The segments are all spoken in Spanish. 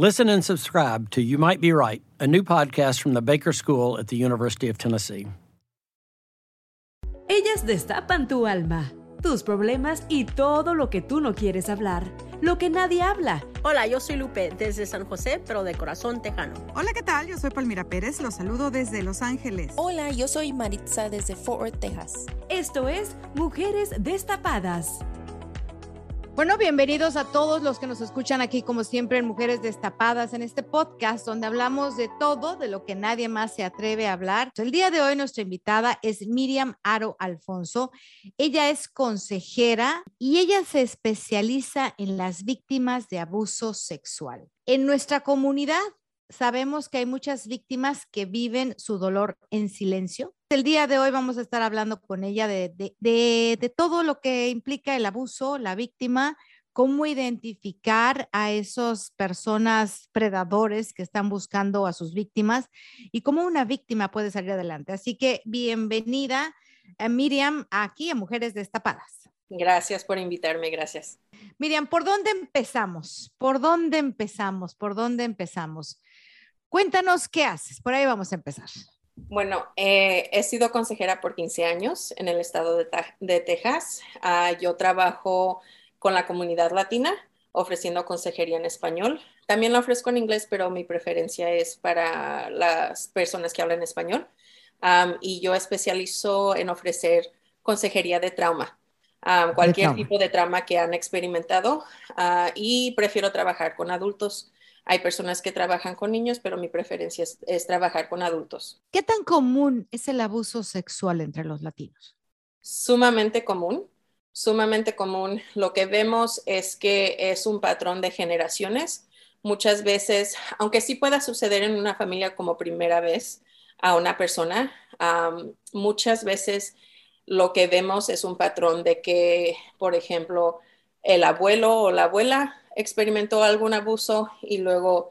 Listen and subscribe to You Might Be Right, a new podcast from the Baker School at the University of Tennessee. Ellas destapan tu alma, tus problemas y todo lo que tú no quieres hablar, lo que nadie habla. Hola, yo soy Lupe desde San José, pero de corazón tejano. Hola, ¿qué tal? Yo soy Palmira Pérez, los saludo desde Los Ángeles. Hola, yo soy Maritza desde Fort Worth, Texas. Esto es Mujeres Destapadas. Bueno, bienvenidos a todos los que nos escuchan aquí, como siempre, en Mujeres Destapadas, en este podcast donde hablamos de todo, de lo que nadie más se atreve a hablar. El día de hoy nuestra invitada es Miriam Aro Alfonso. Ella es consejera y ella se especializa en las víctimas de abuso sexual. En nuestra comunidad sabemos que hay muchas víctimas que viven su dolor en silencio. El día de hoy vamos a estar hablando con ella de, de, de, de, todo lo que implica el abuso, la víctima, cómo identificar a esas personas predadores que están buscando a sus víctimas y cómo una víctima puede salir adelante. Así que bienvenida, a Miriam, aquí a Mujeres Destapadas. Gracias por invitarme, gracias. Miriam, ¿por dónde empezamos? ¿Por dónde empezamos? ¿Por dónde empezamos? Cuéntanos qué haces. Por ahí vamos a empezar. Bueno, eh, he sido consejera por 15 años en el estado de, de Texas. Uh, yo trabajo con la comunidad latina ofreciendo consejería en español. También la ofrezco en inglés, pero mi preferencia es para las personas que hablan español. Um, y yo especializo en ofrecer consejería de trauma. Um, cualquier de trauma. tipo de trauma que han experimentado uh, y prefiero trabajar con adultos. Hay personas que trabajan con niños, pero mi preferencia es, es, trabajar con adultos. ¿Qué tan común es el abuso sexual entre los latinos? Sumamente común, sumamente común. Lo que vemos es que es un patrón de generaciones. Muchas veces, aunque sí pueda suceder en una familia como primera vez a una persona, um, muchas veces lo que vemos es un patrón de que, por ejemplo, el abuelo o la abuela experimentó algún abuso y luego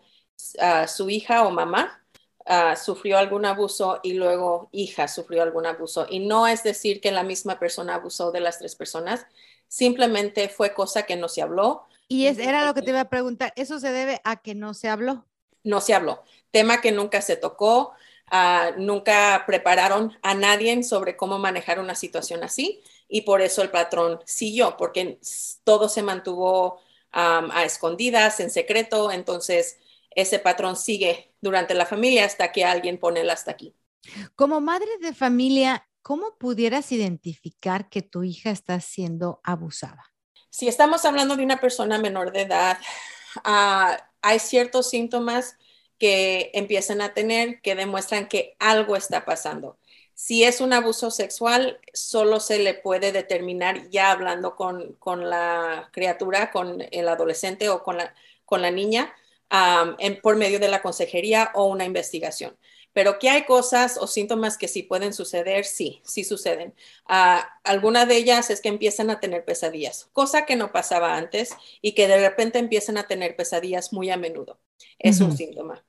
uh, su hija o mamá uh, sufrió algún abuso y luego hija sufrió algún abuso. Y no es decir que la misma persona abusó de las tres personas, simplemente fue cosa que no se habló. Y es, era lo que te iba a preguntar, ¿eso se debe a que no se habló? No se habló, tema que nunca se tocó, uh, nunca prepararon a nadie sobre cómo manejar una situación así y por eso el patrón siguió, porque todo se mantuvo um, a escondidas, en secreto, entonces ese patrón sigue durante la familia hasta que alguien pone el hasta aquí. Como madre de familia, ¿cómo pudieras identificar que tu hija está siendo abusada? Si estamos hablando de una persona menor de edad, uh, hay ciertos síntomas que empiezan a tener que demuestran que algo está pasando. Si es un abuso sexual, solo se le puede determinar ya hablando con, con la criatura, con el adolescente o con la, con la niña, um, en, por medio de la consejería o una investigación. Pero que hay cosas o síntomas que sí pueden suceder, sí, sí suceden. Uh, alguna de ellas es que empiezan a tener pesadillas, cosa que no pasaba antes y que de repente empiezan a tener pesadillas muy a menudo. Es uh -huh. un síntoma.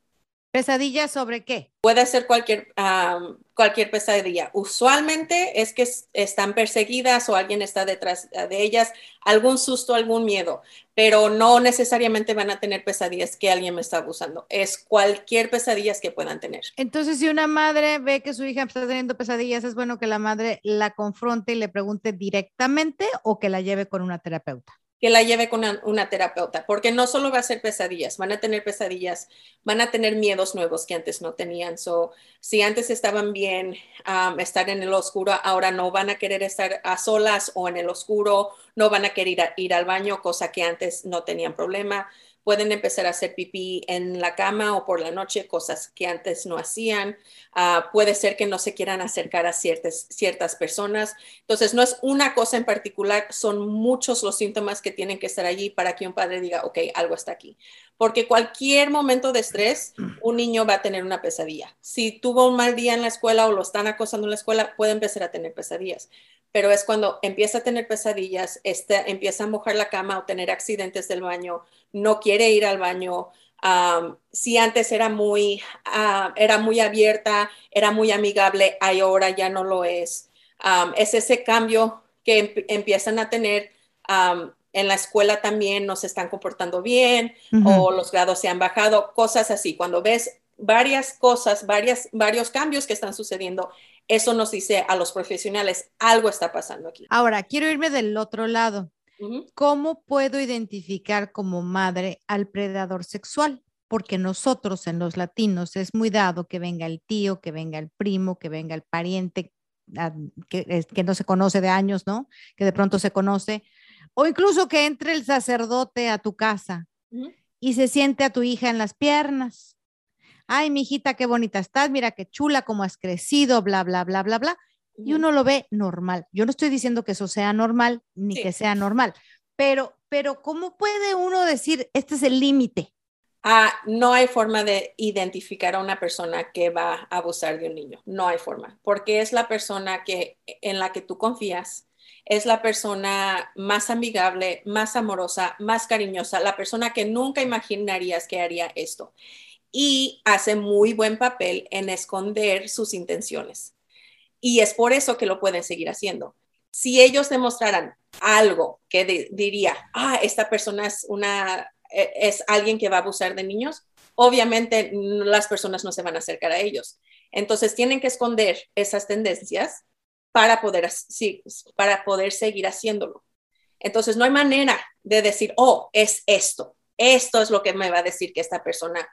¿Pesadillas sobre qué? Puede ser cualquier, um, cualquier pesadilla. Usualmente es que están perseguidas o alguien está detrás de ellas, algún susto, algún miedo, pero no necesariamente van a tener pesadillas que alguien me está abusando. Es cualquier pesadillas que puedan tener. Entonces, si una madre ve que su hija está teniendo pesadillas, es bueno que la madre la confronte y le pregunte directamente o que la lleve con una terapeuta. Que la lleve con una, terapeuta, porque no solo va a ser pesadillas, van a tener pesadillas, van a tener miedos nuevos que antes no tenían. So, si antes estaban bien estar en el oscuro, ahora no van a querer estar a solas o en el oscuro, no van a querer ir al baño, cosa que antes no tenían problema pueden empezar a hacer pipí en la cama o por la noche, cosas que antes no hacían. Ah, puede ser que no se quieran acercar a ciertas, ciertas personas. Entonces, no es una cosa en particular, son muchos los síntomas que tienen que estar allí para que un padre diga, ok, algo está aquí. Porque cualquier momento de estrés, un niño va a tener una pesadilla. Si tuvo un mal día en la escuela o lo están acosando en la escuela, puede empezar a tener pesadillas pero es cuando empieza a tener pesadillas, este, empieza a mojar la cama o tener accidentes del baño, no quiere ir al baño. si antes era muy, ah, era muy abierta, era muy amigable, ahora ya no lo es. es ese cambio que empiezan a tener en la escuela también no se están comportando bien o los grados se han bajado, cosas así. Cuando ves varias cosas, varias, varios cambios que están sucediendo, eso nos dice a los profesionales, algo está pasando aquí. Ahora, quiero irme del otro lado. ¿Cómo puedo identificar como madre al predador sexual? Porque nosotros en los latinos es muy dado que venga el tío, que venga el primo, que venga el pariente ah, que, que no se conoce de años, ¿no? Que de pronto se conoce. O incluso que entre el sacerdote a tu casa y se siente a tu hija en las piernas ay, mi hijita, qué bonita estás, mira qué chula, cómo has crecido, bla, bla, bla, bla, bla. Y uno lo ve normal. Yo no estoy diciendo que eso sea normal ni que sea normal, pero, pero ¿cómo puede uno decir, este es el límite? Ah, no hay forma de identificar a una persona que va a abusar de un niño. No hay forma, porque es la persona que, en la que tú confías, es la persona más amigable, más amorosa, más cariñosa, la persona que nunca imaginarías que haría esto y hace muy buen papel en esconder sus intenciones. Y es por eso que lo pueden seguir haciendo. Si ellos demostraran algo que diría, ah, esta persona es una e, es alguien que va a abusar de niños, obviamente las personas no se van a acercar a ellos. Entonces tienen que esconder esas tendencias para poder, para poder seguir haciéndolo. Entonces no hay manera de decir, oh, es esto esto es lo que me va a decir que esta persona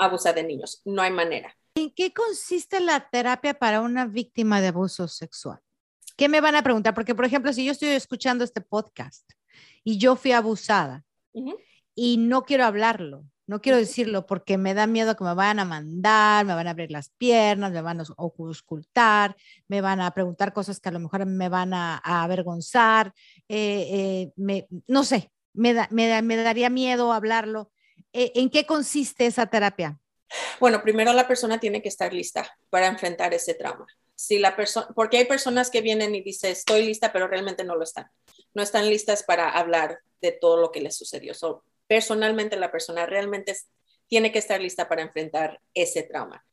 abusa de niños. No hay manera. ¿En qué consiste la terapia para una víctima de abuso sexual? ¿Qué me van a preguntar? Porque, por ejemplo, si yo estoy escuchando este podcast y yo fui abusada y no quiero hablarlo, no quiero decirlo porque me da miedo que me vayan a mandar, me van a abrir las piernas, me van a ocultar, me van a preguntar cosas que a lo mejor me van a, avergonzar, eh, eh, no sé, me, me, daría miedo hablarlo. Eh, ¿En qué consiste esa terapia? Bueno, primero la persona tiene que estar lista para enfrentar ese trauma. Si la persona, porque hay personas que vienen y dicen, estoy lista, pero realmente no lo están. No están listas para hablar de todo lo que les sucedió. Personalmente, la persona realmente tiene que estar lista para enfrentar ese trauma.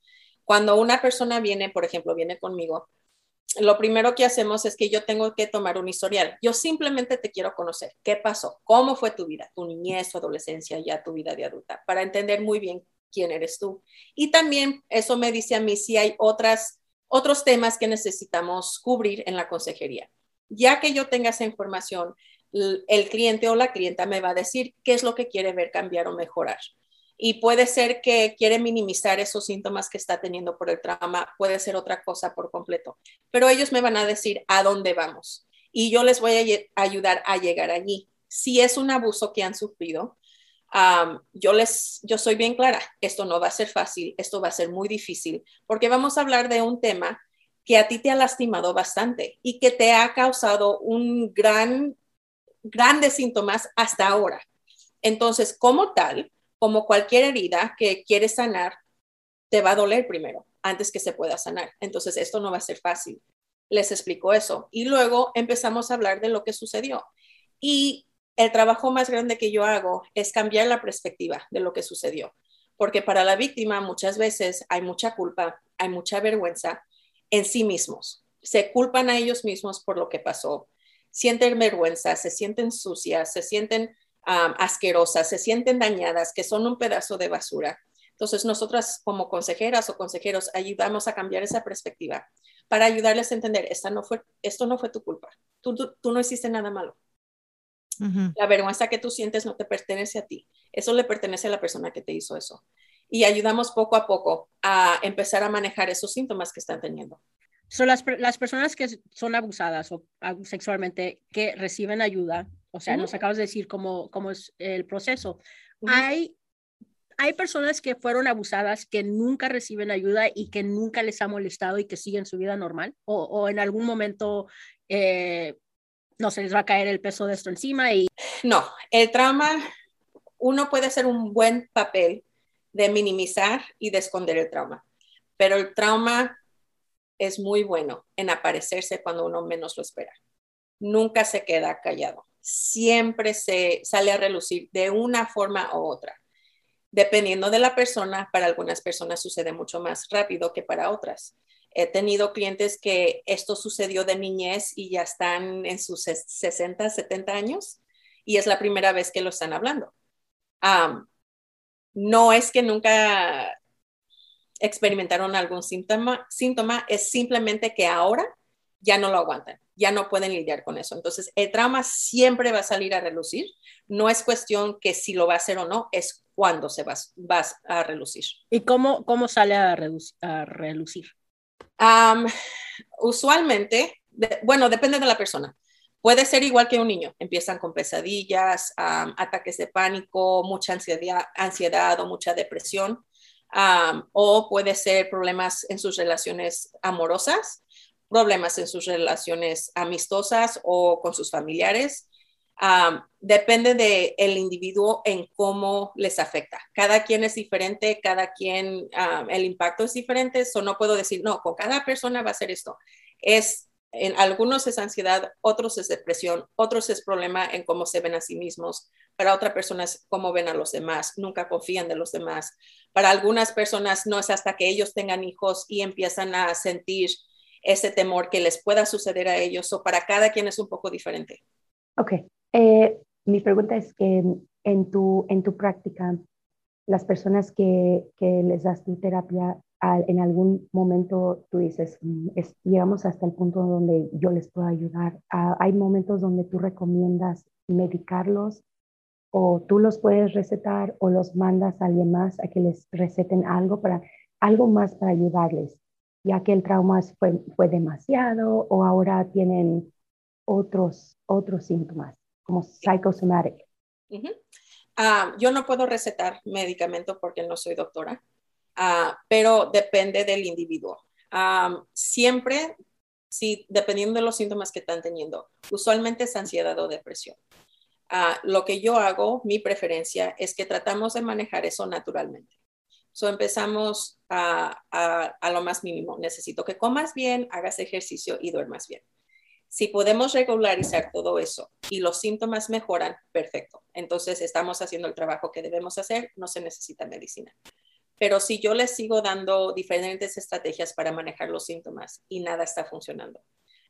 Cuando una persona viene, por ejemplo, viene conmigo, lo primero que hacemos es que yo tengo que tomar un historial. Yo simplemente te quiero conocer. ¿Qué pasó? ¿Cómo fue tu vida? Tu niñez, tu adolescencia, ya tu vida de adulta, para entender muy bien quién eres tú. Y también eso me dice a mí si hay otras, otros temas que necesitamos cubrir en la consejería. Ya que yo tenga esa información, el cliente o la clienta me va a decir qué es lo que quiere ver cambiar o mejorar. Y puede ser que quiere minimizar esos síntomas que está teniendo por el trauma, puede ser otra cosa por completo, pero ellos me van a decir a dónde vamos. Y yo les voy a ayudar a llegar allí. Si es un abuso que han sufrido, yo les, yo soy bien clara, esto no va a ser fácil, esto va a ser muy difícil, porque vamos a hablar de un tema que a ti te ha lastimado bastante y que te ha causado un gran, grandes síntomas hasta ahora. Entonces, como tal, como cualquier herida que quieres sanar, te va a doler primero antes que se pueda sanar. Entonces, esto no va a ser fácil. Les explico eso. Y luego empezamos a hablar de lo que sucedió. Y el trabajo más grande que yo hago es cambiar la perspectiva de lo que sucedió. Porque para la víctima muchas veces hay mucha culpa, hay mucha vergüenza en sí mismos. Se culpan a ellos mismos por lo que pasó. Sienten vergüenza, se sienten sucias, se sienten asquerosas, se sienten dañadas, que son un pedazo de basura. Entonces, nosotras como consejeras o consejeros ayudamos a cambiar esa perspectiva para ayudarles a entender, esta no fue, esto no fue tu culpa, tú, tú, no hiciste nada malo. La vergüenza que tú sientes no te pertenece a ti, eso le pertenece a la persona que te hizo eso. Y ayudamos poco a poco a empezar a manejar esos síntomas que están teniendo. Son las, las, personas que son abusadas o sexualmente que reciben ayuda, o sea, nos acabas de decir cómo, cómo es el proceso. Hay hay personas que fueron abusadas que nunca reciben ayuda y que nunca les ha molestado y que siguen su vida normal o, o en algún momento eh, no se les va a caer el peso de esto encima y no el trauma uno puede hacer un buen papel de minimizar y de esconder el trauma pero el trauma es muy bueno en aparecerse cuando uno menos lo espera nunca se queda callado siempre se sale a relucir de una forma u otra Dependiendo de la persona, para algunas personas sucede mucho más rápido que para otras. He tenido clientes que esto sucedió de niñez y ya están en sus 60, 70 años y es la primera vez que lo están hablando. no es que nunca experimentaron algún síntoma, síntoma, es simplemente que ahora ya no lo aguantan, ya no pueden lidiar con eso. Entonces, el trauma siempre va a salir a relucir. No es cuestión que si lo va a hacer o no, es cuándo se va, vas a relucir. ¿Y cómo, cómo sale a, a relucir? usualmente, bueno, depende de la persona. Puede ser igual que un niño. Empiezan con pesadillas, ataques de pánico, mucha ansiedad, ansiedad o mucha depresión. O puede ser problemas en sus relaciones amorosas, problemas en sus relaciones amistosas o con sus familiares, depende del el individuo en cómo les afecta. Cada quien es diferente, cada quien, el impacto es diferente, eso no puedo decir, no, con cada persona va a ser esto. Es, en algunos es ansiedad, otros es depresión, otros es problema en cómo se ven a sí mismos, para otras personas cómo ven a los demás, nunca confían de los demás. Para algunas personas no es hasta que ellos tengan hijos y empiezan a sentir ese temor que les pueda suceder a ellos, o para cada quien es un poco diferente. Ok, eh, mi pregunta es que en tu, en tu práctica, las personas que, que les das tu terapia, en algún momento tú dices, mm, llegamos hasta el punto donde yo les puedo ayudar. Ah, hay momentos donde tú recomiendas medicarlos o tú los puedes recetar o los mandas a alguien más a que les receten algo para algo más para ayudarles, ya que el trauma fue, fue demasiado o ahora tienen otros otros síntomas como psychosomatic. Ah, yo no puedo recetar medicamento porque no soy doctora, uh, pero depende del individuo. Um, siempre, sí, dependiendo de los síntomas que están teniendo, usualmente es ansiedad o depresión. Uh, lo que yo hago, mi preferencia, es que tratamos de manejar eso naturalmente. So empezamos a, a lo más mínimo. Necesito que comas bien, hagas ejercicio y duermas bien. Si podemos regularizar todo eso y los síntomas mejoran, perfecto. Entonces estamos haciendo el trabajo que debemos hacer, no se necesita medicina. Pero si yo les sigo dando diferentes estrategias para manejar los síntomas y nada está funcionando,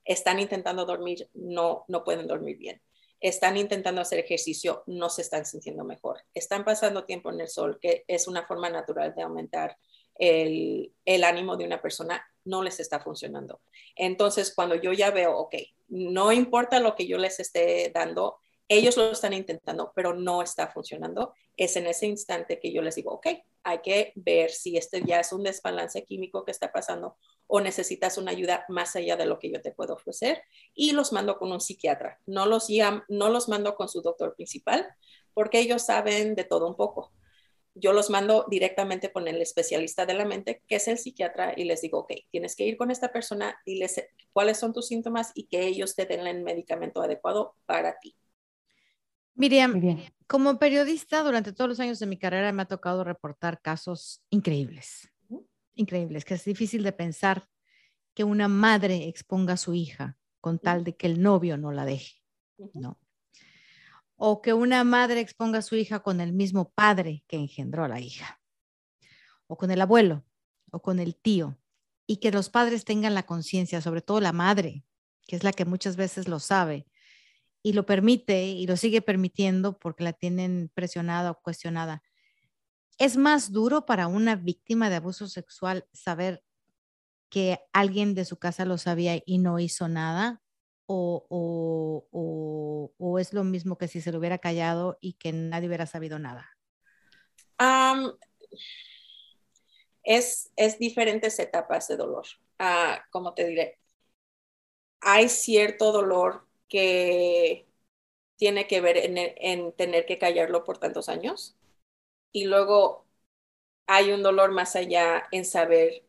están intentando dormir, no, no pueden dormir bien. Están intentando hacer ejercicio, no se están sintiendo mejor. Están pasando tiempo en el sol, que es una forma natural de aumentar el, el ánimo de una persona, no les está funcionando. Entonces, cuando yo ya veo, ok, no importa lo que yo les esté dando, ellos lo están intentando, pero no está funcionando, es en ese instante que yo les digo, ok, hay que ver si este ya es un desbalance químico que está pasando o necesitas una ayuda más allá de lo que yo te puedo ofrecer y los mando con un psiquiatra. No los, no los mando con su doctor principal porque ellos saben de todo un poco yo los mando directamente con el especialista de la mente, que es el psiquiatra, y les digo, ok, tienes que ir con esta persona, diles cuáles son tus síntomas y que ellos te den el medicamento adecuado para ti. Miriam, como periodista durante todos los años de mi carrera me ha tocado reportar casos increíbles, increíbles, que es difícil de pensar que una madre exponga a su hija con tal de que el novio no la deje, ¿no? o que una madre exponga a su hija con el mismo padre que engendró a la hija, o con el abuelo, o con el tío, y que los padres tengan la conciencia, sobre todo la madre, que es la que muchas veces lo sabe y lo permite y lo sigue permitiendo porque la tienen presionada o cuestionada. Es más duro para una víctima de abuso sexual saber que alguien de su casa lo sabía y no hizo nada o, o, es lo mismo que si se lo hubiera callado y que nadie hubiera sabido nada? es, es diferentes etapas de dolor. Ah, como te diré, hay cierto dolor que tiene que ver en, tener que callarlo por tantos años. Y luego hay un dolor más allá en saber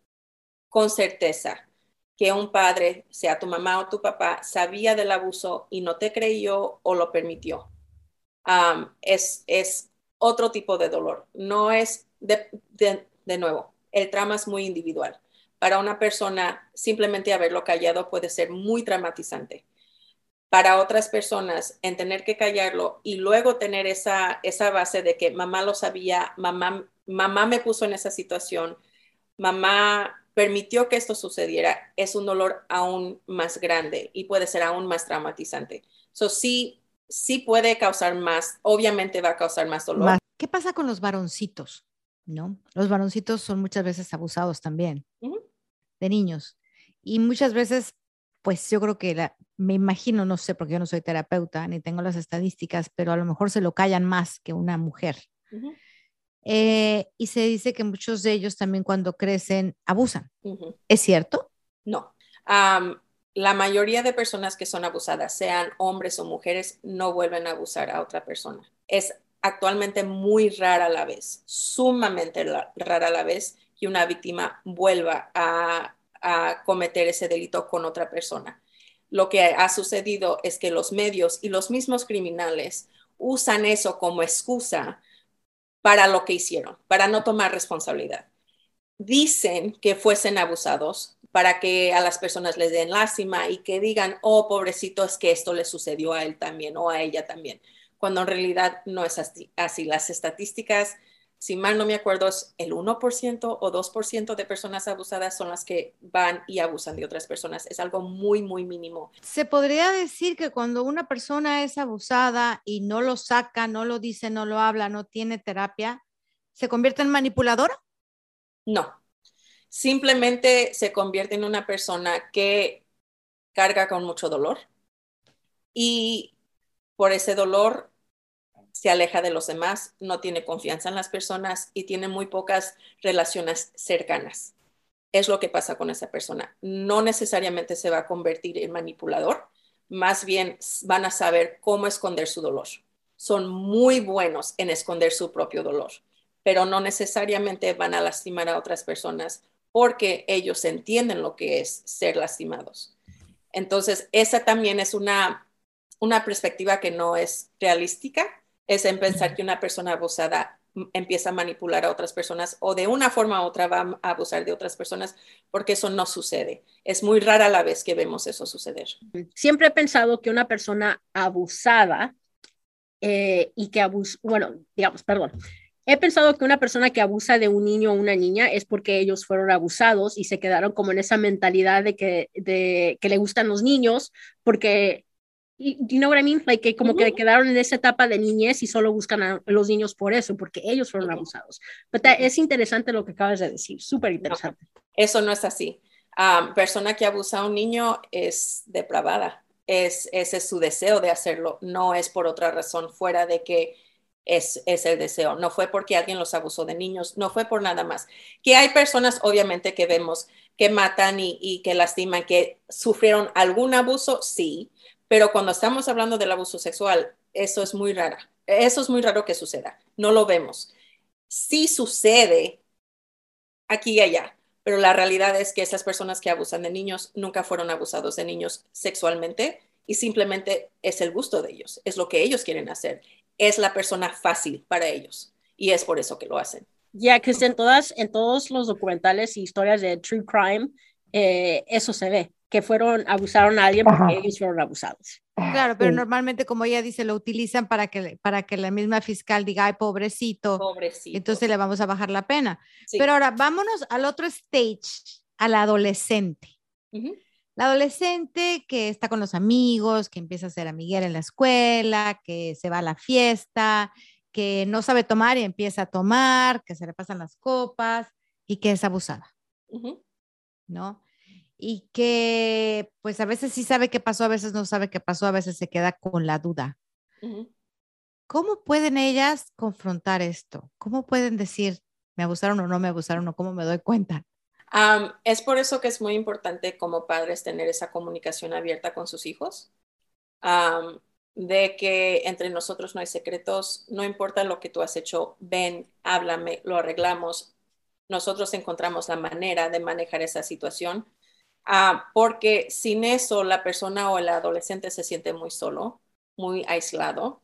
con certeza que un padre, sea tu mamá o tu papá, sabía del abuso y no te creyó o lo permitió. es, es otro tipo de dolor. No es, de, de nuevo, el trauma es muy individual. Para una persona, simplemente haberlo callado puede ser muy traumatizante. Para otras personas, en tener que callarlo y luego tener esa, esa base de que mamá lo sabía, mamá, mamá me puso en esa situación, mamá permitió que esto sucediera, es un dolor aún más grande y puede ser aún más traumatizante. Eso sí, sí puede causar más, obviamente va a causar más dolor. ¿Qué pasa con los varoncitos? ¿No? Los varoncitos son muchas veces abusados también de niños y muchas veces, pues yo creo que me imagino, no sé, porque yo no soy terapeuta ni tengo las estadísticas, pero a lo mejor se lo callan más que una mujer. Eh, y se dice que muchos de ellos también cuando crecen abusan. ¿Es cierto? No. la mayoría de personas que son abusadas, sean hombres o mujeres, no vuelven a abusar a otra persona. Es actualmente muy rara a la vez, sumamente rara a la vez que una víctima vuelva a, a cometer ese delito con otra persona. Lo que ha sucedido es que los medios y los mismos criminales usan eso como excusa para lo que hicieron, para no tomar responsabilidad. Dicen que fuesen abusados para que a las personas les den lástima y que digan, oh, pobrecito, es que esto le sucedió a él también o a ella también, cuando en realidad no es así. Las estadísticas si mal no me acuerdo, es el 1% o 2% de personas abusadas son las que van y abusan de otras personas. Es algo muy, muy mínimo. Se podría decir que cuando una persona es abusada y no lo saca, no lo dice, no lo habla, no tiene terapia, ¿se convierte en manipuladora? No. Simplemente se convierte en una persona que carga con mucho dolor y por ese dolor se aleja de los demás, no tiene confianza en las personas y tiene muy pocas relaciones cercanas. Es lo que pasa con esa persona. No necesariamente se va a convertir en manipulador, más bien van a saber cómo esconder su dolor. Son muy buenos en esconder su propio dolor, pero no necesariamente van a lastimar a otras personas porque ellos entienden lo que es ser lastimados. Entonces, esa también es una, una perspectiva que no es realística es en pensar que una persona abusada empieza a manipular a otras personas o de una forma u otra va a abusar de otras personas, porque eso no sucede. Es muy rara la vez que vemos eso suceder. Siempre he pensado que una persona abusada eh, y que abusa, bueno, digamos, perdón, he pensado que una persona que abusa de un niño o una niña es porque ellos fueron abusados y se quedaron como en esa mentalidad de que, de, que le gustan los niños porque you know what I mean? Like que como que quedaron en esa etapa de niñez y solo buscan a los niños por eso, porque ellos fueron abusados. Pero es interesante lo que acabas de decir, súper interesante. eso no es así. Um, persona que abusa a un niño es depravada. Es, ese es su deseo de hacerlo. No es por otra razón fuera de que es, es, el deseo. No fue porque alguien los abusó de niños, no fue por nada más. Que hay personas, obviamente, que vemos que matan y, y que lastiman, que sufrieron algún abuso, sí, pero cuando estamos hablando del abuso sexual, eso es muy raro. Eso es muy raro que suceda. No lo vemos. Sí sucede aquí y allá, pero la realidad es que esas personas que abusan de niños nunca fueron abusados de niños sexualmente y simplemente es el gusto de ellos, es lo que ellos quieren hacer, es la persona fácil para ellos y es por eso que lo hacen. Ya que en todas, en todos los documentales y historias de true crime, eh, eso se ve que fueron, abusaron a alguien porque ellos fueron abusados. Claro, pero normalmente, como ella dice, lo utilizan para que, para que la misma fiscal diga, ay, pobrecito. Pobrecito. Entonces le vamos a bajar la pena. Pero ahora, vámonos al otro stage, al adolescente. La adolescente que está con los amigos, que empieza a ser amiguera en la escuela, que se va a la fiesta, que no sabe tomar y empieza a tomar, que se le pasan las copas y que es abusada. ¿No? Y que pues a veces sí sabe qué pasó, a veces no sabe qué pasó, a veces se queda con la duda. ¿Cómo pueden ellas confrontar esto? ¿Cómo pueden decir, me abusaron o no me abusaron o cómo me doy cuenta? es por eso que es muy importante como padres tener esa comunicación abierta con sus hijos, de que entre nosotros no hay secretos, no importa lo que tú has hecho, ven, háblame, lo arreglamos, nosotros encontramos la manera de manejar esa situación, ah, porque sin eso la persona o el adolescente se siente muy solo, muy aislado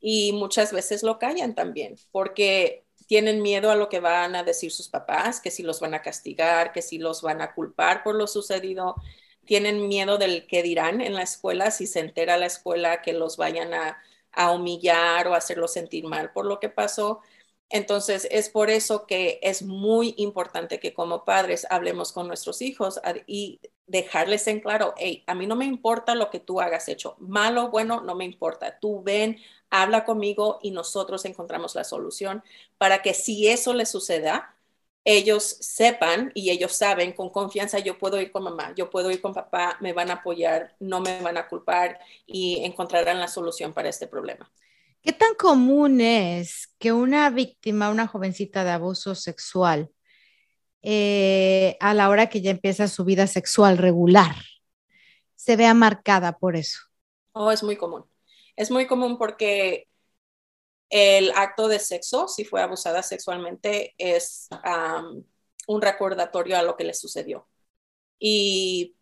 y muchas veces lo callan también, porque tienen miedo a lo que van a decir sus papás, que si los van a castigar, que si los van a culpar por lo sucedido. Tienen miedo del que dirán en la escuela si se entera la escuela que los vayan a, a humillar o hacerlos sentir mal por lo que pasó. Entonces, es por eso que es muy importante que como padres hablemos con nuestros hijos y dejarles en claro, hey, a mí no me importa lo que tú hagas hecho, malo bueno, no me importa. Tú ven, habla conmigo y nosotros encontramos la solución para que si eso les suceda, ellos sepan y ellos saben con confianza, yo puedo ir con mamá, yo puedo ir con papá, me van a apoyar, no me van a culpar y encontrarán la solución para este problema. ¿Qué tan común es que una víctima, una jovencita de abuso sexual, eh, a la hora que ya empieza su vida sexual regular, se vea marcada por eso? Oh, es muy común. Es muy común porque el acto de sexo, si fue abusada sexualmente, es un recordatorio a lo que le sucedió. Y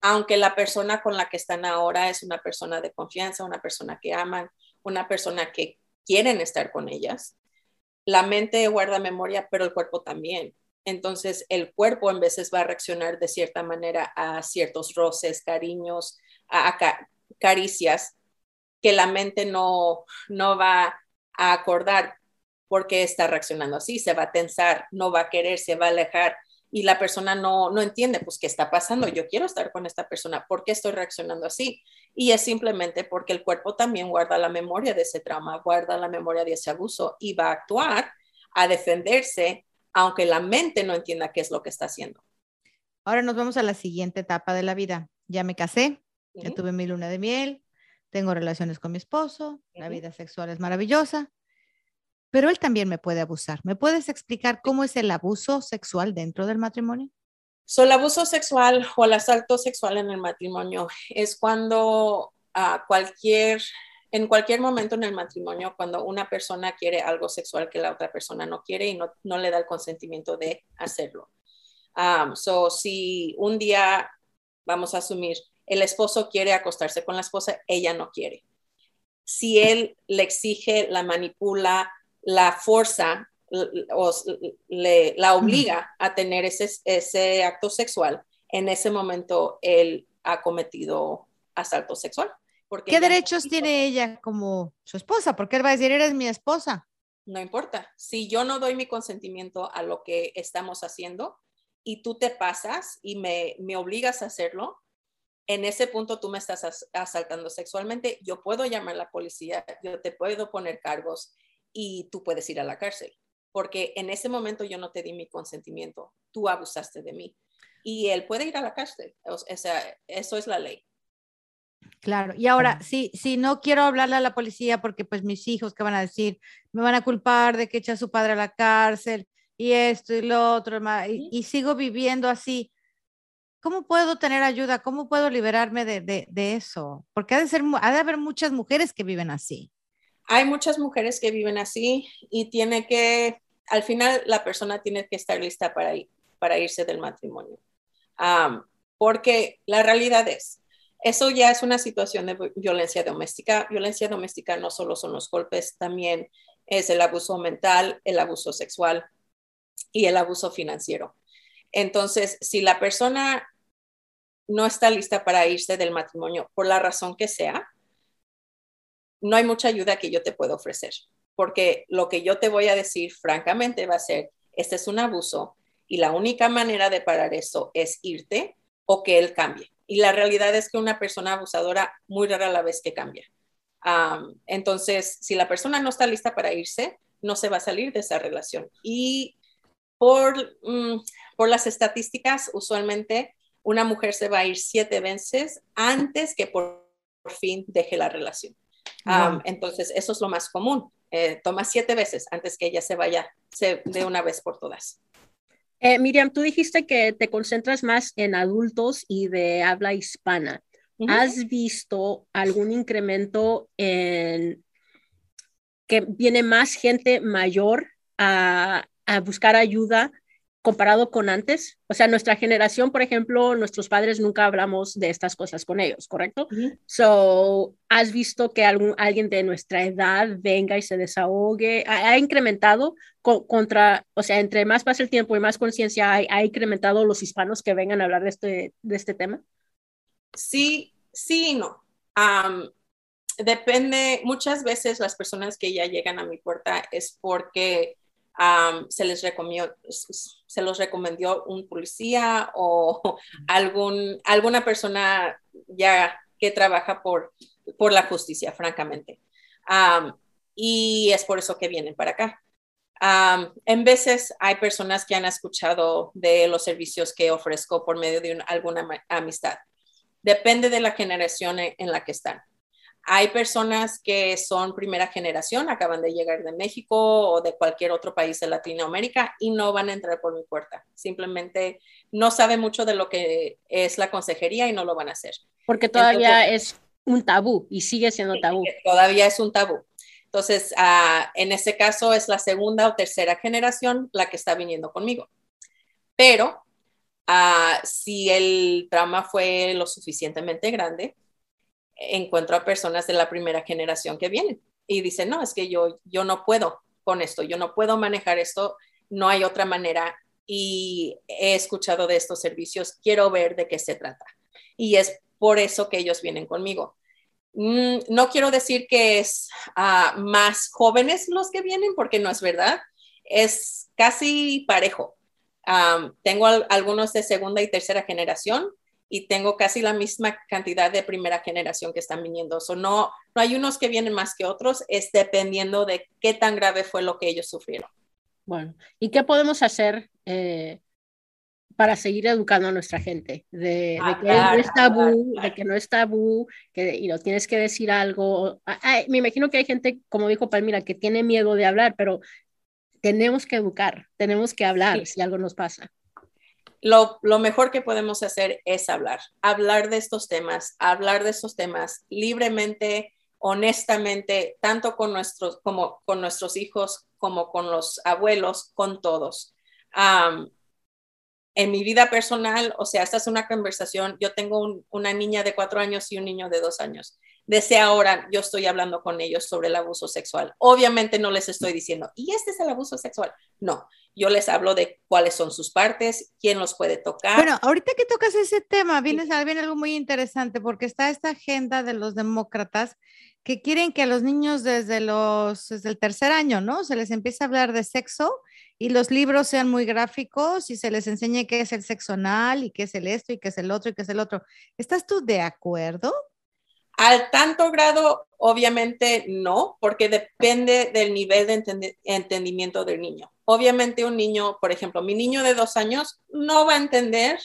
aunque la persona con la que están ahora es una persona de confianza, una persona que aman, una persona que quieren estar con ellas. La mente guarda memoria, pero el cuerpo también. Entonces, el cuerpo en veces va a reaccionar de cierta manera a ciertos roces, cariños, a, caricias que la mente no, no va a acordar porque está reaccionando así, se va a tensar, no va a querer, se va a alejar y la persona no, no entiende, pues, ¿qué está pasando? Yo quiero estar con esta persona, ¿por qué estoy reaccionando así? Y es simplemente porque el cuerpo también guarda la memoria de ese trauma, guarda la memoria de ese abuso y va a actuar a defenderse, aunque la mente no entienda qué es lo que está haciendo. Ahora nos vamos a la siguiente etapa de la vida. Ya me casé, ya tuve mi luna de miel, tengo relaciones con mi esposo, la vida sexual es maravillosa pero él también me puede abusar. ¿Me puedes explicar cómo es el abuso sexual dentro del matrimonio? So, el abuso sexual o el asalto sexual en el matrimonio es cuando a cualquier, en cualquier momento en el matrimonio, cuando una persona quiere algo sexual que la otra persona no quiere y no, no le da el consentimiento de hacerlo. Um, so, si un día, vamos a asumir, el esposo quiere acostarse con la esposa, ella no quiere. Si él le exige, la manipula, la fuerza o le, la obliga a tener ese, ese acto sexual, en ese momento él ha cometido asalto sexual. Porque ¿Qué derechos tiene ella como su esposa? Porque él va a decir, eres mi esposa. No importa. Si yo no doy mi consentimiento a lo que estamos haciendo y tú te pasas y me, me obligas a hacerlo, en ese punto tú me estás asaltando sexualmente, yo puedo llamar a la policía, yo te puedo poner cargos y tú puedes ir a la cárcel, porque en ese momento yo no te di mi consentimiento, tú abusaste de mí y él puede ir a la cárcel, o sea, eso es la ley. Claro, y ahora, si, si no quiero hablarle a la policía porque pues mis hijos, ¿qué van a decir? Me van a culpar de que echa a su padre a la cárcel y esto y lo otro, y, sigo viviendo así. ¿Cómo puedo tener ayuda? ¿Cómo puedo liberarme de, de, de eso? Porque ha de, ser, ha de haber muchas mujeres que viven así. Hay muchas mujeres que viven así y tiene que, al final la persona tiene que estar lista para, para irse del matrimonio. porque la realidad es, eso ya es una situación de violencia doméstica. Violencia doméstica no solo son los golpes, también es el abuso mental, el abuso sexual y el abuso financiero. Entonces, si la persona no está lista para irse del matrimonio por la razón que sea, no hay mucha ayuda que yo te pueda ofrecer, porque lo que yo te voy a decir francamente va a ser, este es un abuso y la única manera de parar eso es irte o que él cambie. Y la realidad es que una persona abusadora muy rara la vez que cambia. entonces, si la persona no está lista para irse, no se va a salir de esa relación. Y por, mm, por las estadísticas, usualmente una mujer se va a ir siete veces antes que por, fin deje la relación. entonces, eso es lo más común. Eh, toma siete veces antes que ella se vaya de una vez por todas. Eh, Miriam, tú dijiste que te concentras más en adultos y de habla hispana. ¿Has visto algún incremento en que viene más gente mayor a, a buscar ayuda comparado con antes? O sea, nuestra generación, por ejemplo, nuestros padres nunca hablamos de estas cosas con ellos, ¿correcto? So, ¿has visto que algún, alguien de nuestra edad venga y se desahogue? ¿Ha, incrementado contra, o sea, entre más pasa el tiempo y más conciencia hay, ha incrementado los hispanos que vengan a hablar de este, de este tema? Sí, sí y no. depende, muchas veces las personas que ya llegan a mi puerta es porque se les recomendó, se los recomendó un policía o algún, alguna persona ya que trabaja por, por la justicia, francamente. y es por eso que vienen para acá. en veces hay personas que han escuchado de los servicios que ofrezco por medio de alguna amistad. Depende de la generación en la que están. Hay personas que son primera generación, acaban de llegar de México o de cualquier otro país de Latinoamérica y no van a entrar por mi puerta. Simplemente no saben mucho de lo que es la consejería y no lo van a hacer. Porque todavía es un tabú y sigue siendo tabú. Todavía es un tabú. Entonces, ah, en ese caso es la segunda o tercera generación la que está viniendo conmigo. Pero ah, si el trauma fue lo suficientemente grande, encuentro a personas de la primera generación que vienen y dicen, no, es que yo, yo no puedo con esto, yo no puedo manejar esto, no hay otra manera y he escuchado de estos servicios, quiero ver de qué se trata. Y es por eso que ellos vienen conmigo. Mm, no quiero decir que es ah, más jóvenes los que vienen, porque no es verdad, es casi parejo. tengo algunos de segunda y tercera generación y tengo casi la misma cantidad de primera generación que están viniendo. So, no, no hay unos que vienen más que otros, es dependiendo de qué tan grave fue lo que ellos sufrieron. Bueno, ¿y qué podemos hacer eh, para seguir educando a nuestra gente? De, que no es tabú, de que no es tabú, que y lo tienes que decir algo. me imagino que hay gente, como dijo Palmira, que tiene miedo de hablar, pero tenemos que educar, tenemos que hablar si algo nos pasa lo, mejor que podemos hacer es hablar, hablar de estos temas, hablar de estos temas libremente, honestamente, tanto con nuestros, como con nuestros hijos, como con los abuelos, con todos. en mi vida personal, o sea, esta es una conversación, yo tengo una niña de cuatro años y un niño de dos años. Desde ahora yo estoy hablando con ellos sobre el abuso sexual. Obviamente no les estoy diciendo, y este es el abuso sexual. No, yo les hablo de cuáles son sus partes, quién los puede tocar. Bueno, ahorita que tocas ese tema, viene, viene algo muy interesante porque está esta agenda de los demócratas que quieren que a los niños desde, los, desde el tercer año, ¿no? Se les empiece a hablar de sexo y los libros sean muy gráficos y se les enseñe qué es el sexo anal y qué es el esto y qué es el otro y qué es el otro. ¿Estás tú de acuerdo? Al tanto grado, obviamente no, porque depende del nivel de entendimiento del niño. Obviamente un niño, por ejemplo, mi niño de dos años no va a entender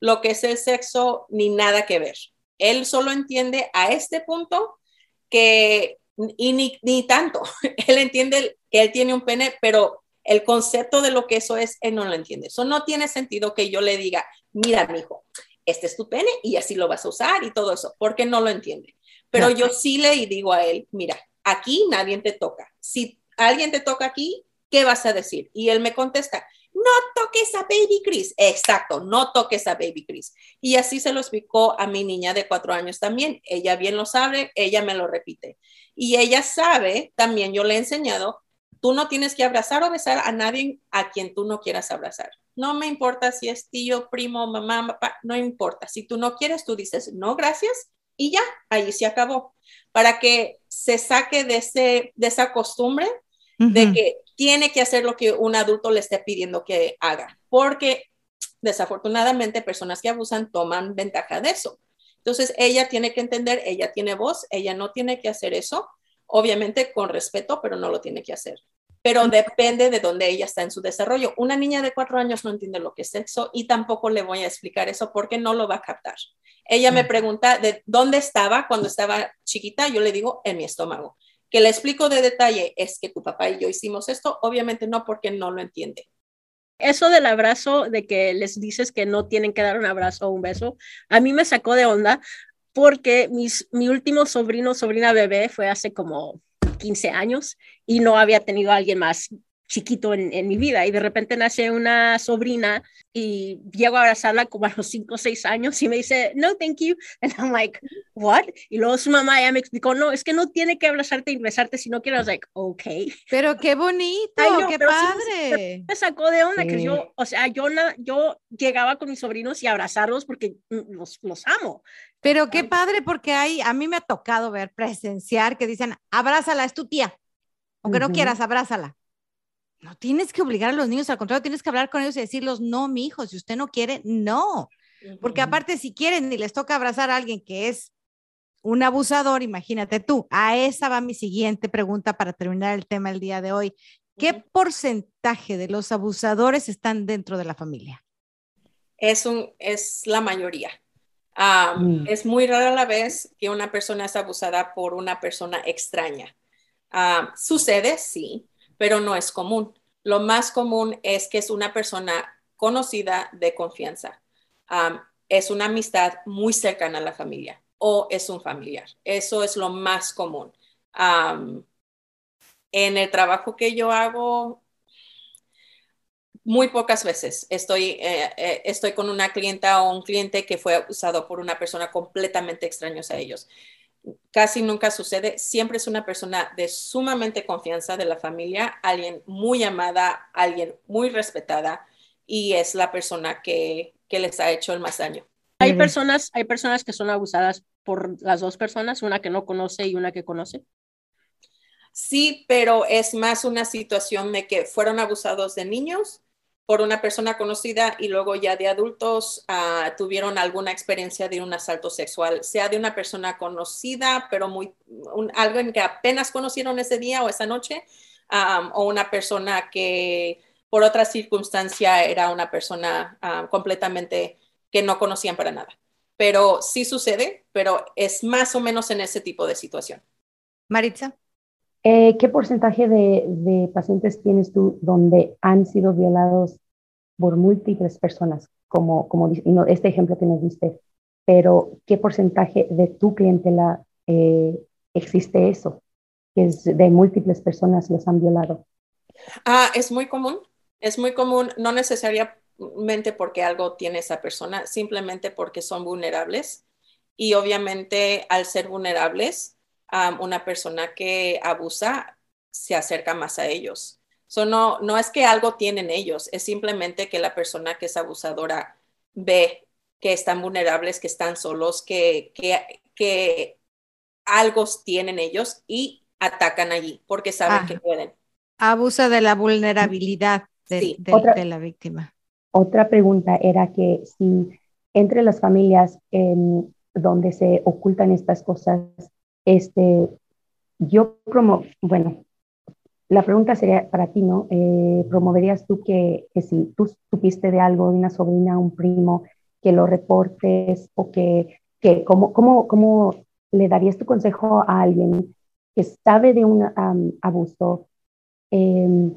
lo que es el sexo ni nada que ver. Él solo entiende a este punto que, y ni, tanto, él entiende que él tiene un pene, pero el concepto de lo que eso es, él no lo entiende. Eso no tiene sentido que yo le diga, mira, mi hijo, este es tu pene y así lo vas a usar y todo eso, porque no lo entiende. Pero yo sí le digo a él, mira, aquí nadie te toca. Si alguien te toca aquí, ¿qué vas a decir? Y él me contesta, no toques a Baby Chris. Exacto, no toques a Baby Chris. Y así se lo explicó a mi niña de cuatro años también. Ella bien lo sabe, ella me lo repite. Y ella sabe, también yo le he enseñado, tú no tienes que abrazar o besar a nadie a quien tú no quieras abrazar. No me importa si es tío, primo, mamá, papá, no importa. Si tú no quieres, tú dices, no, gracias, y ya, ahí se acabó. Para que se saque de, ese, de esa costumbre de que tiene que hacer lo que un adulto le esté pidiendo que haga, porque desafortunadamente personas que abusan toman ventaja de eso. Entonces, ella tiene que entender, ella tiene voz, ella no tiene que hacer eso, obviamente con respeto, pero no lo tiene que hacer. pero depende de dónde ella está en su desarrollo. Una niña de cuatro años no entiende lo que es sexo y tampoco le voy a explicar eso porque no lo va a captar. Ella me pregunta de dónde estaba cuando estaba chiquita, yo le digo en mi estómago. Que le explico de detalle es que tu papá y yo hicimos esto, obviamente no porque no lo entiende. Eso del abrazo, de que les dices que no tienen que dar un abrazo o un beso, a mí me sacó de onda porque mis, mi último sobrino, sobrina bebé fue hace como 15 años y no había tenido a alguien más chiquito en, en, mi vida y de repente nace una sobrina y llego a abrazarla como a los 5 o 6 años y me dice, no, thank you. And I'm like, what? Y luego su mamá ya me explicó, no, es que no tiene que abrazarte y besarte si no quieres. like, ok. Pero qué bonito, qué padre. me sacó de onda que yo, o sea, yo, yo llegaba con mis sobrinos y abrazarlos porque los, los amo. Pero qué padre porque hay, a mí me ha tocado ver, presenciar que dicen, abrázala, es tu tía. Aunque no quieras, abrázala. No tienes que obligar a los niños, al contrario, tienes que hablar con ellos y decirles, no, mi hijo, si usted no quiere, no. Porque aparte, si quieren y les toca abrazar a alguien que es un abusador, imagínate tú. A esa va mi siguiente pregunta para terminar el tema el día de hoy. ¿Qué porcentaje de los abusadores están dentro de la familia? Es, un, es la mayoría. Mm. Es muy rara la vez que una persona es abusada por una persona extraña. sucede, sí, pero no es común. Lo más común es que es una persona conocida de confianza. es una amistad muy cercana a la familia o es un familiar. Eso es lo más común. en el trabajo que yo hago, muy pocas veces estoy, eh, eh, estoy con una clienta o un cliente que fue usado por una persona completamente extraña a ellos casi nunca sucede, siempre es una persona de sumamente confianza de la familia, alguien muy amada, alguien muy respetada y es la persona que, que les ha hecho el más daño. Hay personas, hay personas que son abusadas por las dos personas, una que no conoce y una que conoce. Sí, pero es más una situación de que fueron abusados de niños por una persona conocida y luego ya de adultos ah, tuvieron alguna experiencia de un asalto sexual, sea de una persona conocida, pero muy un, alguien que apenas conocieron ese día o esa noche, o una persona que por otra circunstancia era una persona completamente que no conocían para nada. Pero sí sucede, pero es más o menos en ese tipo de situación. Maritza. Eh, ¿Qué porcentaje de, pacientes tienes tú donde han sido violados por múltiples personas? Como, como este ejemplo que nos diste, pero ¿qué porcentaje de tu clientela eh, existe eso? Que es de múltiples personas los han violado. Ah, es muy común, es muy común, no necesariamente porque algo tiene esa persona, simplemente porque son vulnerables y obviamente al ser vulnerables, una persona que abusa se acerca más a ellos. So, no, no es que algo tienen ellos, es simplemente que la persona que es abusadora ve que están vulnerables, que están solos, que, que, que algo tienen ellos y atacan allí porque saben que pueden. Abusa de la vulnerabilidad de, de, la víctima. Otra pregunta era que si entre las familias en donde se ocultan estas cosas, este, yo promo, bueno, la pregunta sería para ti, ¿no? Eh, ¿Promoverías tú que, que, si tú supiste de algo, de una sobrina, un primo, que lo reportes o que, que ¿cómo, cómo, cómo le darías tu consejo a alguien que sabe de un abuso, em,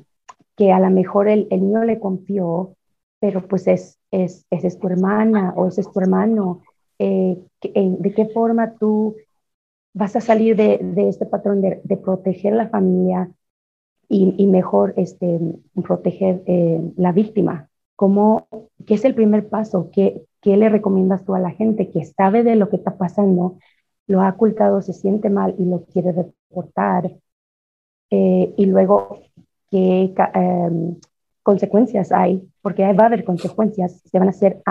que a lo mejor el, el, niño le confió, pero pues es, es, es, tu hermana o ese es tu hermano? Eh, ¿De qué forma tú vas a salir de, este patrón de, de, proteger la familia y, mejor este, proteger eh, la víctima. ¿Cómo, ¿Qué es el primer paso? ¿Qué, ¿Qué le recomiendas tú a la gente que sabe de lo que está pasando, lo ha ocultado, se siente mal y lo quiere reportar? Eh, y luego, ¿qué em, consecuencias hay? Porque va a haber consecuencias, se van a ser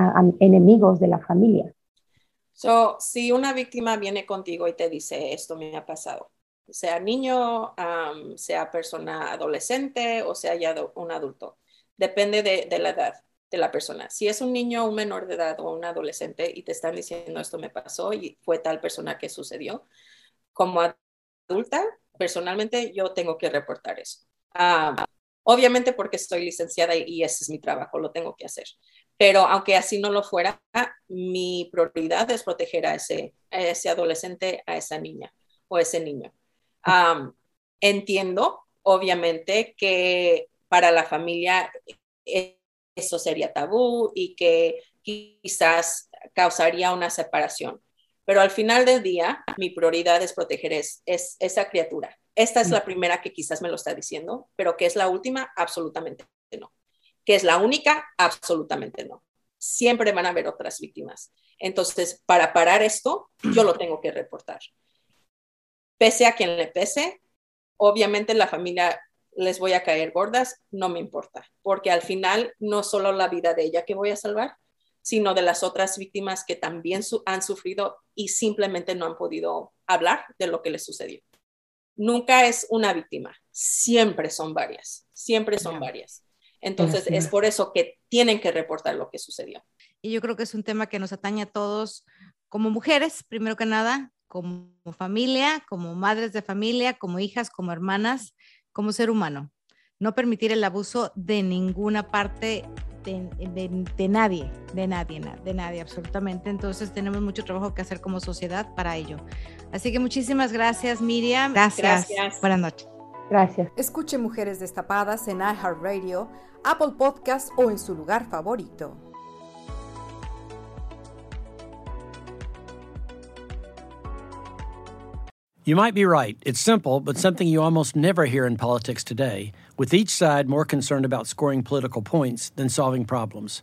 enemigos de la familia. So, si una víctima viene contigo y te dice esto me ha pasado, sea niño, sea persona adolescente o sea ya un adulto, depende de, la edad de la persona. Si es un niño, un menor de edad o un adolescente y te están diciendo esto me pasó y fue tal persona que sucedió, como adulta, personalmente yo tengo que reportar eso. Ah, obviamente porque estoy licenciada y ese es mi trabajo, lo tengo que hacer. Pero aunque así no lo fuera, mi prioridad es proteger a ese, ese adolescente, a esa niña o ese niño. entiendo, obviamente, que para la familia eso sería tabú y que quizás causaría una separación. Pero al final del día, mi prioridad es proteger es, esa criatura. Esta es la primera que quizás me lo está diciendo, pero que es la última, absolutamente no. Que es la única, absolutamente no. Siempre van a haber otras víctimas. Entonces, para parar esto, yo lo tengo que reportar. Pese a quien le pese, obviamente la familia les voy a caer gordas, no me importa, porque al final no solo la vida de ella que voy a salvar, sino de las otras víctimas que también han sufrido y simplemente no han podido hablar de lo que les sucedió. Nunca es una víctima, siempre son varias, siempre son varias. Entonces es por eso que tienen que reportar lo que sucedió. Y yo creo que es un tema que nos atañe a todos como mujeres, primero que nada, como familia, como madres de familia, como hijas, como hermanas, como ser humano. No permitir el abuso de ninguna parte de, nadie, de nadie, de nadie, absolutamente. Entonces tenemos mucho trabajo que hacer como sociedad para ello. Así que muchísimas gracias, Miriam. Gracias. gracias. Buenas noches. Gracias. Escuche Mujeres Destapadas en iHeartRadio, Apple Podcast o en su lugar favorito. You might be right. It's simple, but something you almost never hear in politics today, with each side more concerned about scoring political points than solving problems.